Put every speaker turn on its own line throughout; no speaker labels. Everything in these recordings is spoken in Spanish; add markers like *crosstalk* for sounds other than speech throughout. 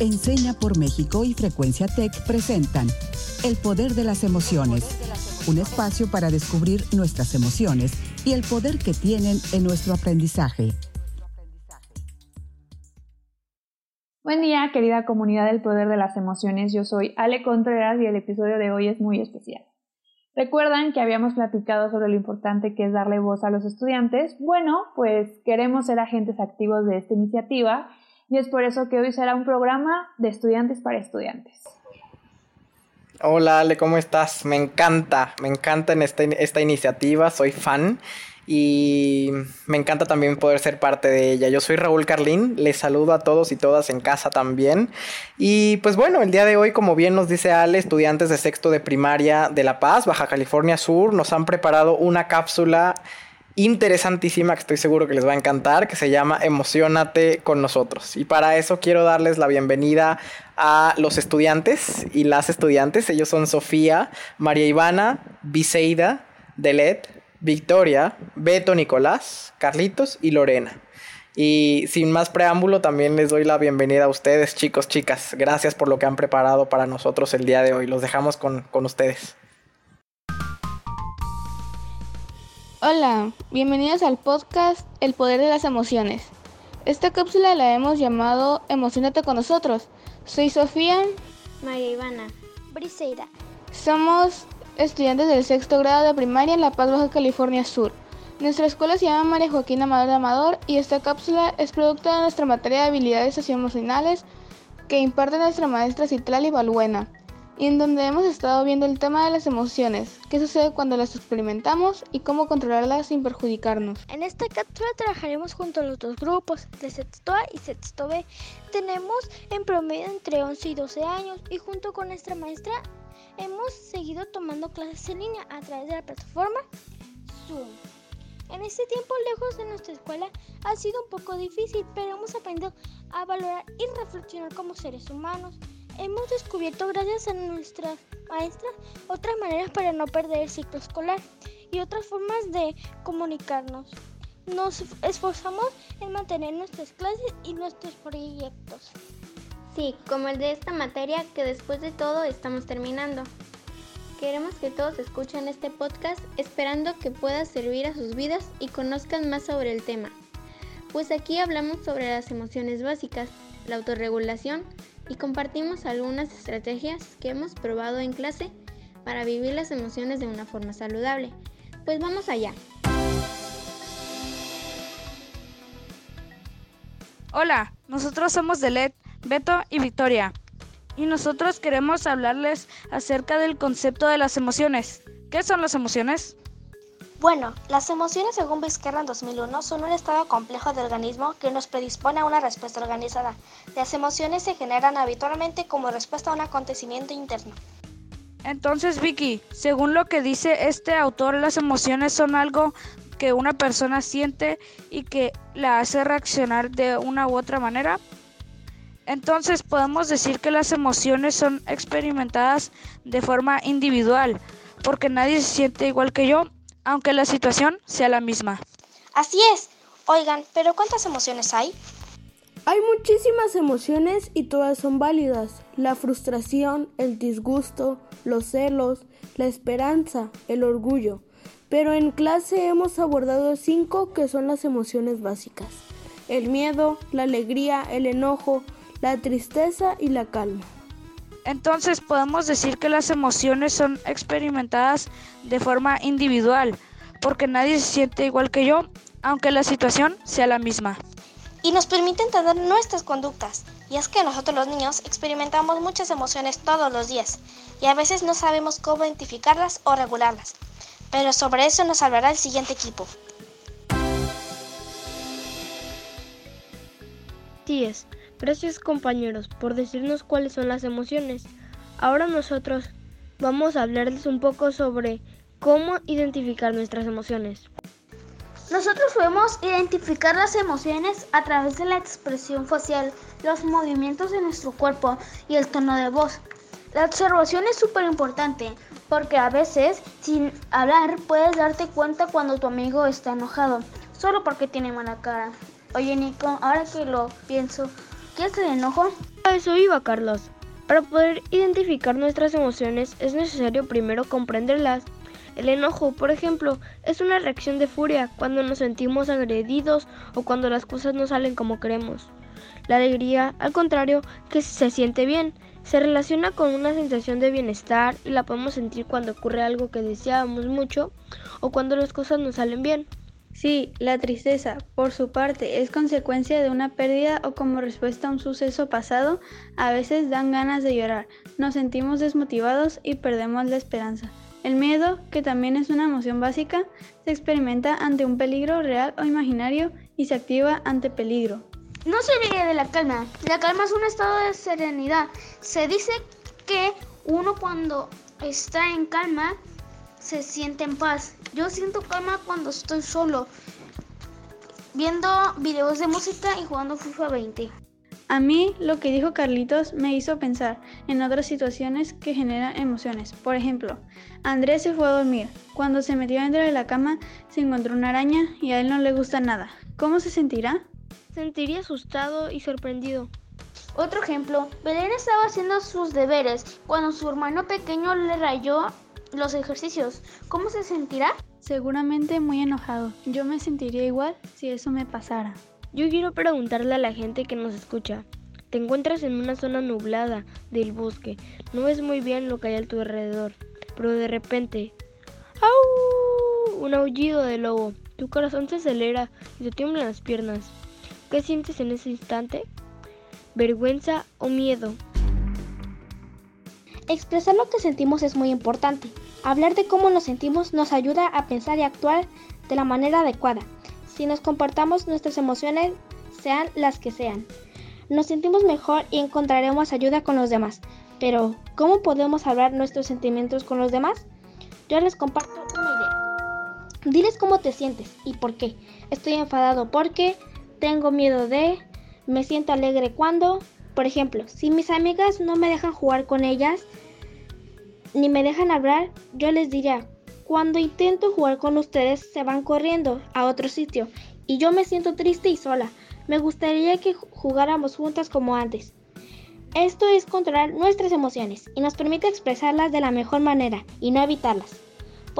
Enseña por México y Frecuencia Tech presentan El Poder de las Emociones, un espacio para descubrir nuestras emociones y el poder que tienen en nuestro aprendizaje.
Buen día, querida comunidad del Poder de las Emociones. Yo soy Ale Contreras y el episodio de hoy es muy especial. ¿Recuerdan que habíamos platicado sobre lo importante que es darle voz a los estudiantes? Bueno, pues queremos ser agentes activos de esta iniciativa y es por eso que hoy será un programa de estudiantes para estudiantes.
Hola Ale, ¿cómo estás? Me encanta, me encanta en esta, esta iniciativa, soy fan y me encanta también poder ser parte de ella. Yo soy Raúl Carlín, les saludo a todos y todas en casa también. Y pues bueno, el día de hoy, como bien nos dice Ale, estudiantes de sexto de primaria de La Paz, Baja California Sur, nos han preparado una cápsula interesantísima que estoy seguro que les va a encantar, que se llama Emocionate con nosotros. Y para eso quiero darles la bienvenida a los estudiantes y las estudiantes. Ellos son Sofía, María Ivana, Biseida, Delet, Victoria, Beto Nicolás, Carlitos y Lorena. Y sin más preámbulo, también les doy la bienvenida a ustedes, chicos, chicas. Gracias por lo que han preparado para nosotros el día de hoy. Los dejamos con, con ustedes.
Hola, bienvenidos al podcast El Poder de las Emociones. Esta cápsula la hemos llamado Emocionate con nosotros. Soy Sofía.
María Ivana. Briseida.
Somos estudiantes del sexto grado de primaria en La Paz, Baja California Sur. Nuestra escuela se llama María Joaquín Amador de Amador y esta cápsula es producto de nuestra materia de habilidades socioemocionales que imparte nuestra maestra Citlali Balbuena y en donde hemos estado viendo el tema de las emociones, qué sucede cuando las experimentamos y cómo controlarlas sin perjudicarnos.
En esta cápsula trabajaremos junto a los dos grupos, de sexto A y sexto B. Tenemos en promedio entre 11 y 12 años y junto con nuestra maestra hemos seguido tomando clases en línea a través de la plataforma Zoom. En este tiempo lejos de nuestra escuela ha sido un poco difícil, pero hemos aprendido a valorar y reflexionar como seres humanos hemos descubierto gracias a nuestras maestras otras maneras para no perder el ciclo escolar y otras formas de comunicarnos. Nos esforzamos en mantener nuestras clases y nuestros proyectos.
Sí, como el de esta materia que después de todo estamos terminando. Queremos que todos escuchen este podcast esperando que pueda servir a sus vidas y conozcan más sobre el tema. Pues aquí hablamos sobre las emociones básicas, la autorregulación, y compartimos algunas estrategias que hemos probado en clase para vivir las emociones de una forma saludable. Pues vamos allá.
Hola, nosotros somos Delet, Beto y Victoria. Y nosotros queremos hablarles acerca del concepto de las emociones. ¿Qué son las emociones?
Bueno, las emociones según Vizquerra en 2001 son un estado complejo de organismo que nos predispone a una respuesta organizada. Las emociones se generan habitualmente como respuesta a un acontecimiento interno.
Entonces, Vicky, según lo que dice este autor, las emociones son algo que una persona siente y que la hace reaccionar de una u otra manera. Entonces podemos decir que las emociones son experimentadas de forma individual, porque nadie se siente igual que yo aunque la situación sea la misma.
Así es. Oigan, pero ¿cuántas emociones hay?
Hay muchísimas emociones y todas son válidas. La frustración, el disgusto, los celos, la esperanza, el orgullo. Pero en clase hemos abordado cinco que son las emociones básicas. El miedo, la alegría, el enojo, la tristeza y la calma.
Entonces podemos decir que las emociones son experimentadas de forma individual, porque nadie se siente igual que yo, aunque la situación sea la misma.
Y nos permite entender nuestras conductas. Y es que nosotros los niños experimentamos muchas emociones todos los días, y a veces no sabemos cómo identificarlas o regularlas. Pero sobre eso nos hablará el siguiente equipo.
es. Gracias compañeros por decirnos cuáles son las emociones. Ahora nosotros vamos a hablarles un poco sobre cómo identificar nuestras emociones.
Nosotros podemos identificar las emociones a través de la expresión facial, los movimientos de nuestro cuerpo y el tono de voz. La observación es súper importante porque a veces sin hablar puedes darte cuenta cuando tu amigo está enojado, solo porque tiene mala cara. Oye Nico, ahora que lo pienso, ¿Qué es el enojo?
A eso iba, Carlos. Para poder identificar nuestras emociones es necesario primero comprenderlas. El enojo, por ejemplo, es una reacción de furia cuando nos sentimos agredidos o cuando las cosas no salen como queremos. La alegría, al contrario, que se siente bien, se relaciona con una sensación de bienestar y la podemos sentir cuando ocurre algo que deseábamos mucho o cuando las cosas nos salen bien.
Sí, la tristeza, por su parte, es consecuencia de una pérdida o como respuesta a un suceso pasado, a veces dan ganas de llorar, nos sentimos desmotivados y perdemos la esperanza. El miedo, que también es una emoción básica, se experimenta ante un peligro real o imaginario y se activa ante peligro.
No se olvide de la calma. La calma es un estado de serenidad. Se dice que uno cuando está en calma se siente en paz. Yo siento calma cuando estoy solo, viendo videos de música y jugando FIFA 20.
A mí lo que dijo Carlitos me hizo pensar en otras situaciones que generan emociones. Por ejemplo, Andrés se fue a dormir. Cuando se metió dentro de la cama se encontró una araña y a él no le gusta nada. ¿Cómo se sentirá?
Sentiría asustado y sorprendido.
Otro ejemplo, Belén estaba haciendo sus deberes cuando su hermano pequeño le rayó los ejercicios. ¿Cómo se sentirá?
Seguramente muy enojado. Yo me sentiría igual si eso me pasara.
Yo quiero preguntarle a la gente que nos escucha. Te encuentras en una zona nublada del bosque, no ves muy bien lo que hay a tu alrededor, pero de repente, ¡au! Un aullido de lobo. Tu corazón se acelera y te tiemblan las piernas. ¿Qué sientes en ese instante? ¿Vergüenza o miedo?
Expresar lo que sentimos es muy importante. Hablar de cómo nos sentimos nos ayuda a pensar y actuar de la manera adecuada si nos comportamos nuestras emociones, sean las que sean. Nos sentimos mejor y encontraremos ayuda con los demás. Pero, ¿cómo podemos hablar nuestros sentimientos con los demás? Yo les comparto una idea. Diles cómo te sientes y por qué. Estoy enfadado porque, tengo miedo de, me siento alegre cuando, por ejemplo, si mis amigas no me dejan jugar con ellas, ni me dejan hablar, yo les diría, cuando intento jugar con ustedes se van corriendo a otro sitio y yo me siento triste y sola. Me gustaría que jugáramos juntas como antes. Esto es controlar nuestras emociones y nos permite expresarlas de la mejor manera y no evitarlas.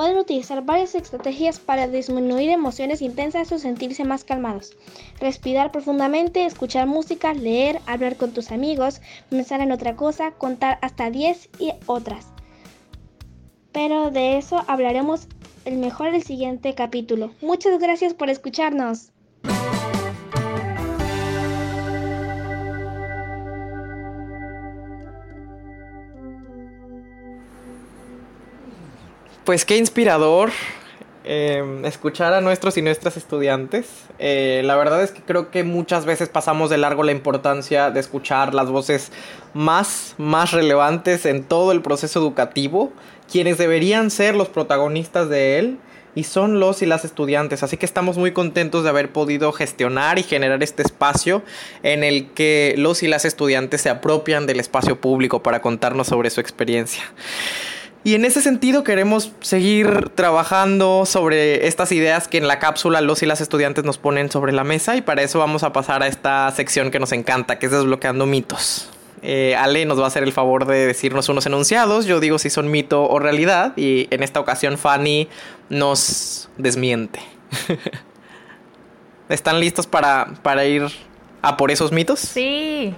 Pueden utilizar varias estrategias para disminuir emociones intensas o sentirse más calmados. Respirar profundamente, escuchar música, leer, hablar con tus amigos, pensar en otra cosa, contar hasta 10 y otras pero de eso hablaremos el mejor el siguiente capítulo. Muchas gracias por escucharnos.
Pues qué inspirador em, escuchar a nuestros y nuestras estudiantes. Eh, la verdad es que creo que muchas veces pasamos de largo la importancia de escuchar las voces más, más relevantes en todo el proceso educativo quienes deberían ser los protagonistas de él y son los y las estudiantes. Así que estamos muy contentos de haber podido gestionar y generar este espacio en el que los y las estudiantes se apropian del espacio público para contarnos sobre su experiencia. Y en ese sentido queremos seguir trabajando sobre estas ideas que en la cápsula los y las estudiantes nos ponen sobre la mesa y para eso vamos a pasar a esta sección que nos encanta, que es desbloqueando mitos. Eh, Ale nos va a hacer el favor de decirnos unos enunciados. Yo digo si son mito o realidad. Y en esta ocasión Fanny nos desmiente. *laughs* ¿Están listos para, para ir a por esos mitos?
Sí.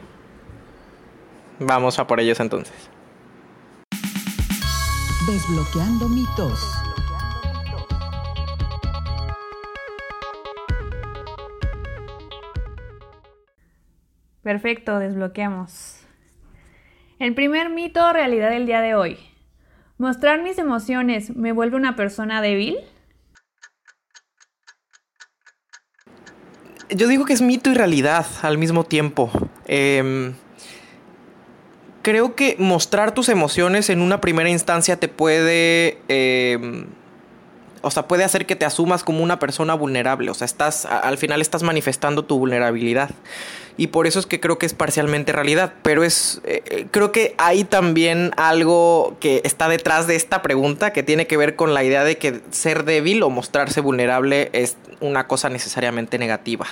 Vamos a por ellos entonces.
Desbloqueando mitos.
Perfecto, desbloqueamos. El primer mito o realidad del día de hoy. ¿Mostrar mis emociones me vuelve una persona débil?
Yo digo que es mito y realidad al mismo tiempo. Em, creo que mostrar tus emociones en una primera instancia te puede em, o sea, puede hacer que te asumas como una persona vulnerable, o sea, estás, al final estás manifestando tu vulnerabilidad. Y por eso es que creo que es parcialmente realidad, pero es, eh, eh, creo que hay también algo que está detrás de esta pregunta que tiene que ver con la idea de que ser débil o mostrarse vulnerable es una cosa necesariamente negativa.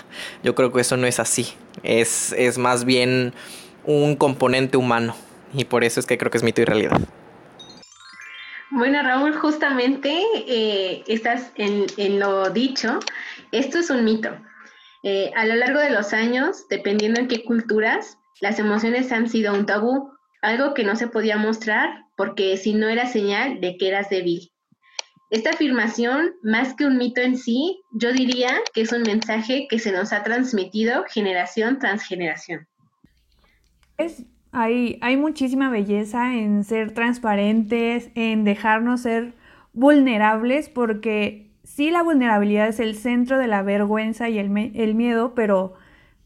Yo creo que eso no es así, es, es más bien un componente humano y por eso es que creo que es mito y realidad.
Bueno, Raúl, justamente eh, estás en, lo dicho. Esto es un mito. Eh, a lo largo de los años, dependiendo en qué culturas, las emociones han sido un tabú, algo que no se podía mostrar porque si no era señal de que eras débil. Esta afirmación, más que un mito en sí, yo diría que es un mensaje que se nos ha transmitido generación tras generación.
Hay, muchísima belleza en ser transparentes, en dejarnos ser vulnerables, porque sí la vulnerabilidad es el centro de la vergüenza y el, miedo, pero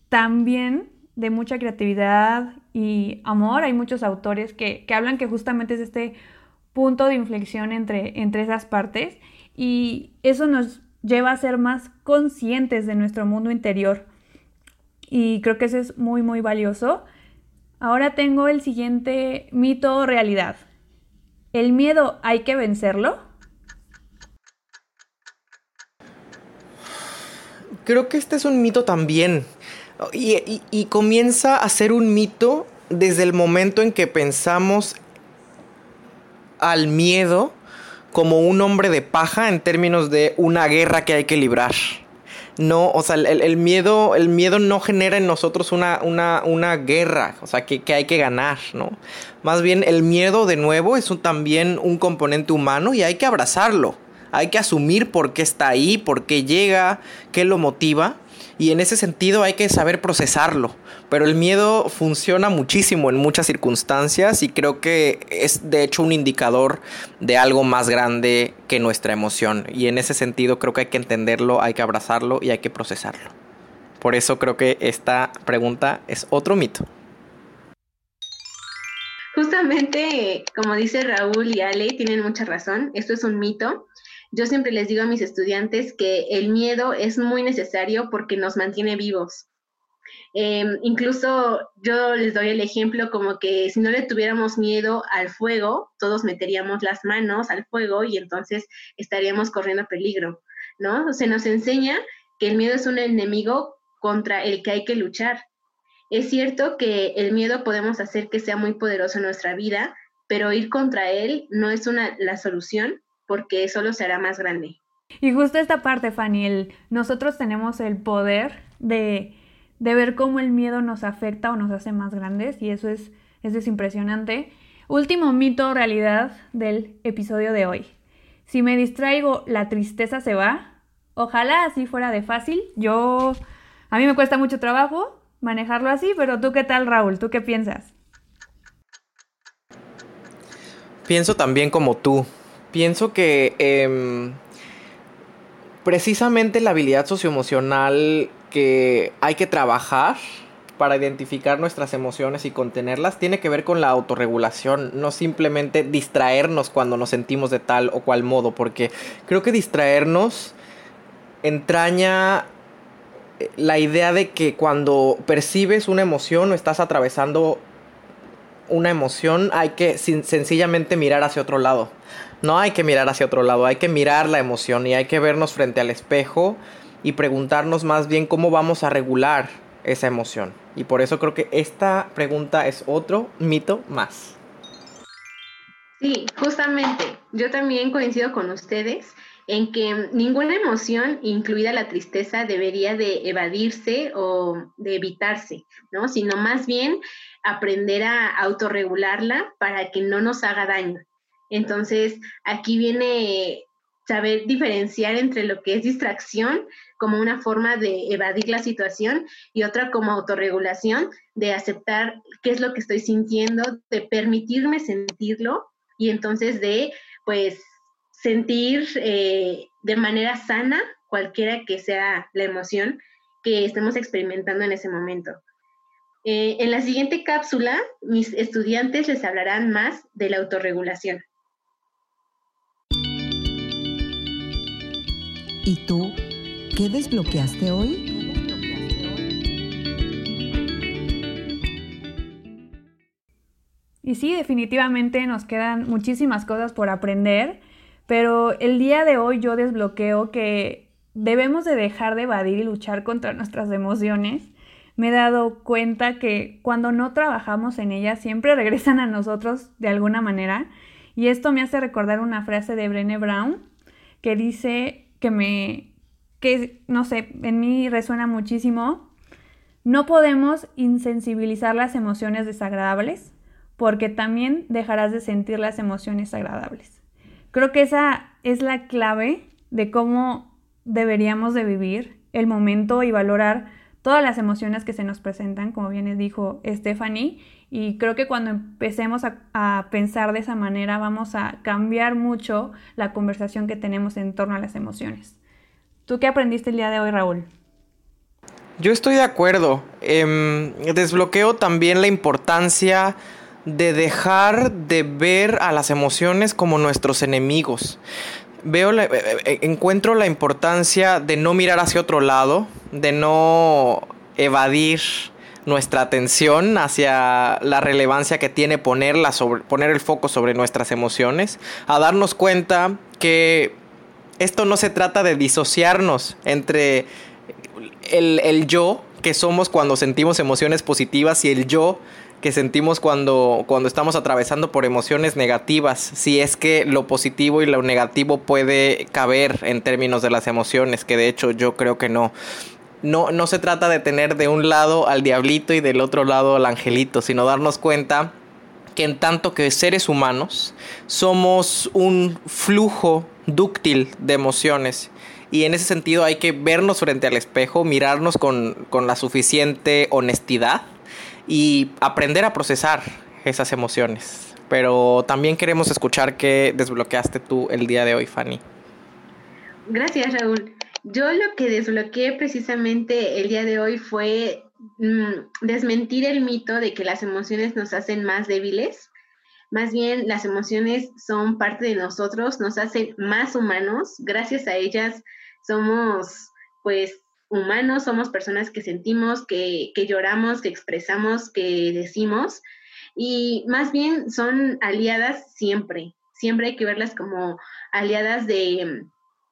también de mucha creatividad y amor. Hay muchos autores que, hablan que justamente es este punto de inflexión entre esas partes y eso nos lleva a ser más conscientes de nuestro mundo interior. Y creo que eso es muy, muy valioso. Ahora tengo el siguiente mito o realidad. ¿El miedo hay que vencerlo?
Creo que este es un mito también. Y, comienza a ser un mito desde el momento en que pensamos al miedo como un hombre de paja en términos de una guerra que hay que librar no, o sea, el, miedo, el miedo no genera en nosotros una, una, una guerra, o sea, que, que, hay que ganar, ¿no? Más bien el miedo, de nuevo, es también un componente humano y hay que abrazarlo. Hay que asumir por qué está ahí, por qué llega, qué lo motiva y en ese sentido hay que saber procesarlo. Pero el miedo funciona muchísimo en muchas circunstancias y creo que es de hecho un indicador de algo más grande que nuestra emoción. Y en ese sentido creo que hay que entenderlo, hay que abrazarlo y hay que procesarlo. Por eso creo que esta pregunta es otro mito.
Justamente, como dice Raúl y Ale, tienen mucha razón, esto es un mito. Yo siempre les digo a mis estudiantes que el miedo es muy necesario porque nos mantiene vivos. Em, incluso yo les doy el ejemplo como que si no le tuviéramos miedo al fuego, todos meteríamos las manos al fuego y entonces estaríamos corriendo peligro, ¿no? Se nos enseña que el miedo es un enemigo contra el que hay que luchar. Es cierto que el miedo podemos hacer que sea muy poderoso en nuestra vida, pero ir contra él no es una, la solución, porque solo será más grande.
Y justo esta parte, Fanny, nosotros tenemos el poder de, de, ver cómo el miedo nos afecta o nos hace más grandes y eso es, es impresionante. Último mito o realidad del episodio de hoy. Si me distraigo, la tristeza se va. Ojalá así fuera de fácil. Yo, a mí me cuesta mucho trabajo manejarlo así, pero tú qué tal, Raúl? ¿Tú qué piensas?
Pienso también como tú pienso que em, precisamente la habilidad socioemocional que hay que trabajar para identificar nuestras emociones y contenerlas tiene que ver con la autorregulación, no simplemente distraernos cuando nos sentimos de tal o cual modo, porque creo que distraernos entraña la idea de que cuando percibes una emoción o estás atravesando una emoción hay que sencillamente mirar hacia otro lado no hay que mirar hacia otro lado, hay que mirar la emoción y hay que vernos frente al espejo y preguntarnos más bien cómo vamos a regular esa emoción. Y por eso creo que esta pregunta es otro mito más.
Sí, justamente, yo también coincido con ustedes en que ninguna emoción, incluida la tristeza, debería de evadirse o de evitarse, ¿no? Sino más bien aprender a autorregularla para que no nos haga daño. Entonces, aquí viene saber diferenciar entre lo que es distracción como una forma de evadir la situación y otra como autorregulación, de aceptar qué es lo que estoy sintiendo, de permitirme sentirlo y entonces de, pues, sentir eh, de manera sana cualquiera que sea la emoción que estemos experimentando en ese momento. Eh, en la siguiente cápsula, mis estudiantes les hablarán más de la autorregulación.
¿Y tú? ¿Qué desbloqueaste hoy?
Y sí, definitivamente nos quedan muchísimas cosas por aprender, pero el día de hoy yo desbloqueo que debemos de dejar de evadir y luchar contra nuestras emociones. Me he dado cuenta que cuando no trabajamos en ellas siempre *laughs* regresan a nosotros de alguna manera. Y esto me hace recordar una frase de Brené Brown que dice que me, que no sé, en mí resuena muchísimo. No podemos insensibilizar las emociones desagradables porque también dejarás de sentir las emociones agradables. Creo que esa es la clave de cómo deberíamos de vivir el momento y valorar todas las emociones que se nos presentan, como bien dijo Stephanie, y creo que cuando empecemos a, pensar de esa manera vamos a cambiar mucho la conversación que tenemos en torno a las emociones. ¿Tú qué aprendiste el día de hoy, Raúl?
Yo estoy de acuerdo. Em, desbloqueo también la importancia de dejar de ver a las emociones como nuestros enemigos. Veo eh, eh, eh, encuentro la importancia de no mirar hacia otro lado, de no evadir nuestra atención hacia la relevancia que tiene sobre, poner el foco sobre nuestras emociones, a darnos cuenta que esto no se trata de disociarnos entre el, el yo que somos cuando sentimos emociones positivas y el yo que sentimos cuando, cuando estamos atravesando por emociones negativas, si es que lo positivo y lo negativo puede caber en términos de las emociones, que de hecho yo creo que no. No, no se trata de tener de un lado al diablito y del otro lado al angelito, sino darnos cuenta que en tanto que seres humanos somos un flujo dúctil de emociones y en ese sentido hay que vernos frente al espejo, mirarnos con, con la suficiente honestidad y aprender a procesar esas emociones. Pero también queremos escuchar qué desbloqueaste tú el día de hoy, Fanny.
Gracias, Raúl. Yo lo que desbloqueé precisamente el día de hoy fue mm, desmentir el mito de que las emociones nos hacen más débiles. Más bien, las emociones son parte de nosotros, nos hacen más humanos. Gracias a ellas somos, pues, humanos, somos personas que sentimos, que, lloramos, que expresamos, que decimos, y más bien son aliadas siempre, siempre hay que verlas como aliadas de,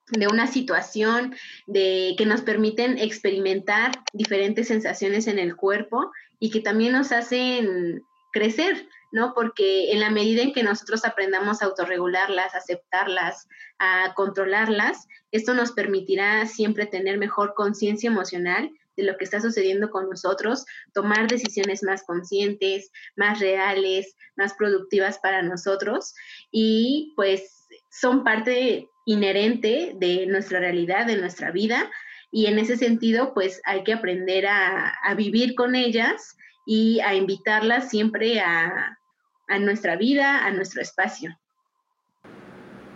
de una situación, de que nos permiten experimentar diferentes sensaciones en el cuerpo y que también nos hacen crecer, ¿no? Porque en la medida en que nosotros aprendamos a autorregularlas, aceptarlas, a controlarlas, esto nos permitirá siempre tener mejor conciencia emocional de lo que está sucediendo con nosotros, tomar decisiones más conscientes, más reales, más productivas para nosotros y pues son parte inherente de nuestra realidad, de nuestra vida y en ese sentido pues hay que aprender a, a vivir con ellas y a invitarlas siempre a, a nuestra vida, a nuestro espacio.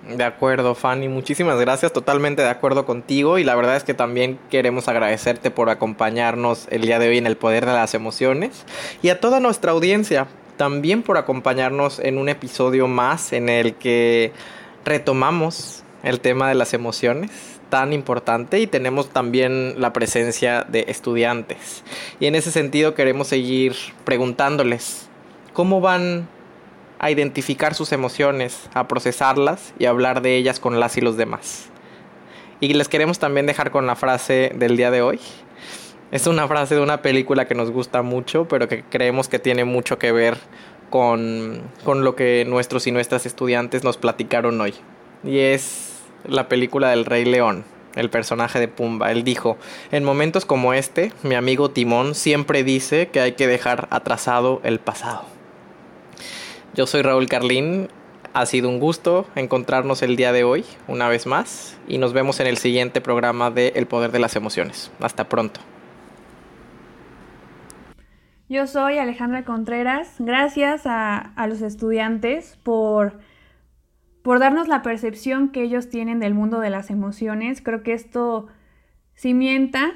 De acuerdo, Fanny. Muchísimas gracias. Totalmente de acuerdo contigo. Y la verdad es que también queremos agradecerte por acompañarnos el día de hoy en el poder de las emociones. Y a toda nuestra audiencia también por acompañarnos en un episodio más en el que retomamos el tema de las emociones tan importante y tenemos también la presencia de estudiantes. Y en ese sentido queremos seguir preguntándoles cómo van a identificar sus emociones, a procesarlas y a hablar de ellas con las y los demás. Y les queremos también dejar con la frase del día de hoy. Es una frase de una película que nos gusta mucho, pero que creemos que tiene mucho que ver con, con lo que nuestros y nuestras estudiantes nos platicaron hoy. Y es la película del Rey León, el personaje de Pumba. Él dijo, en momentos como este, mi amigo Timón siempre dice que hay que dejar atrasado el pasado. Yo soy Raúl Carlín. Ha sido un gusto encontrarnos el día de hoy una vez más y nos vemos en el siguiente programa de El Poder de las Emociones. Hasta pronto.
Yo soy Alejandra Contreras. Gracias a, los estudiantes por, por darnos la percepción que ellos tienen del mundo de las emociones. Creo que esto cimienta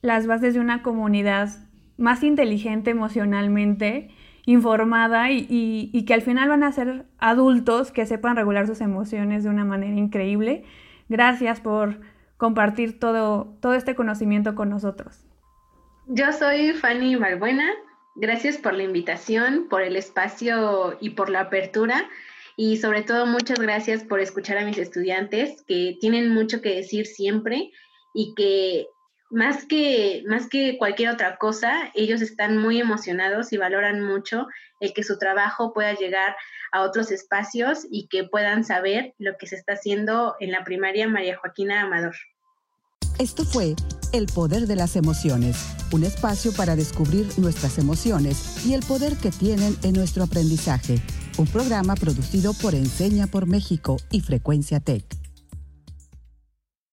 las bases de una comunidad más inteligente emocionalmente informada y, que al final van a ser adultos que sepan regular sus emociones de una manera increíble. Gracias por compartir todo, todo este conocimiento con nosotros.
Yo soy Fanny Balbuena. Gracias por la invitación, por el espacio y por la apertura. Y sobre todo, muchas gracias por escuchar a mis estudiantes que tienen mucho que decir siempre y que más que, más que cualquier otra cosa, ellos están muy emocionados y valoran mucho el que su trabajo pueda llegar a otros espacios y que puedan saber lo que se está haciendo en la primaria María Joaquina Amador.
Esto fue El Poder de las Emociones, un espacio para descubrir nuestras emociones y el poder que tienen en nuestro aprendizaje. Un programa producido por Enseña por México y Frecuencia Tech.